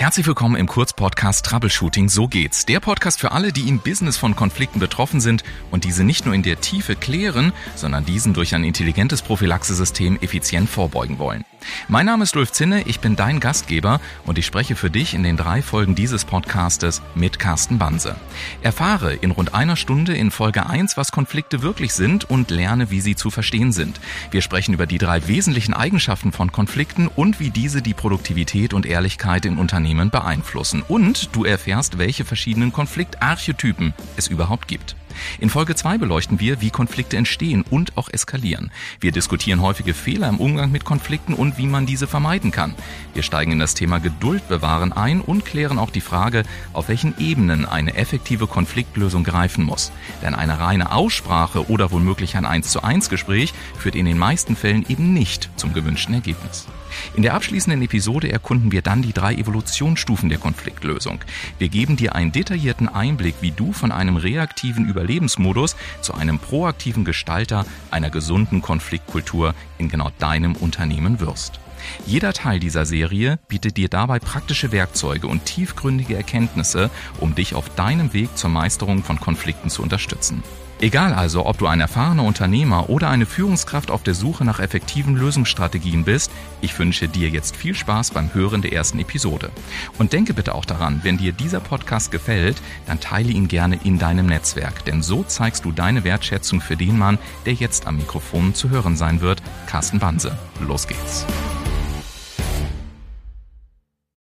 Herzlich willkommen im Kurzpodcast Troubleshooting So geht's. Der Podcast für alle, die im Business von Konflikten betroffen sind und diese nicht nur in der Tiefe klären, sondern diesen durch ein intelligentes Prophylaxesystem effizient vorbeugen wollen. Mein Name ist Ulf Zinne, ich bin dein Gastgeber und ich spreche für dich in den drei Folgen dieses Podcastes mit Carsten Banse. Erfahre in rund einer Stunde in Folge 1, was Konflikte wirklich sind und lerne, wie sie zu verstehen sind. Wir sprechen über die drei wesentlichen Eigenschaften von Konflikten und wie diese die Produktivität und Ehrlichkeit in Unternehmen beeinflussen. Und du erfährst, welche verschiedenen Konfliktarchetypen es überhaupt gibt. In Folge 2 beleuchten wir, wie Konflikte entstehen und auch eskalieren. Wir diskutieren häufige Fehler im Umgang mit Konflikten und wie man diese vermeiden kann. Wir steigen in das Thema Geduld bewahren ein und klären auch die Frage, auf welchen Ebenen eine effektive Konfliktlösung greifen muss. Denn eine reine Aussprache oder womöglich ein 1 zu 1 Gespräch führt in den meisten Fällen eben nicht zum gewünschten Ergebnis. In der abschließenden Episode erkunden wir dann die drei Evolutionsstufen der Konfliktlösung. Wir geben dir einen detaillierten Einblick, wie du von einem reaktiven Überlebensmodus zu einem proaktiven Gestalter einer gesunden Konfliktkultur in genau deinem Unternehmen wirst. Jeder Teil dieser Serie bietet dir dabei praktische Werkzeuge und tiefgründige Erkenntnisse, um dich auf deinem Weg zur Meisterung von Konflikten zu unterstützen. Egal also, ob du ein erfahrener Unternehmer oder eine Führungskraft auf der Suche nach effektiven Lösungsstrategien bist, ich wünsche dir jetzt viel Spaß beim Hören der ersten Episode. Und denke bitte auch daran, wenn dir dieser Podcast gefällt, dann teile ihn gerne in deinem Netzwerk, denn so zeigst du deine Wertschätzung für den Mann, der jetzt am Mikrofon zu hören sein wird, Carsten Banse. Los geht's.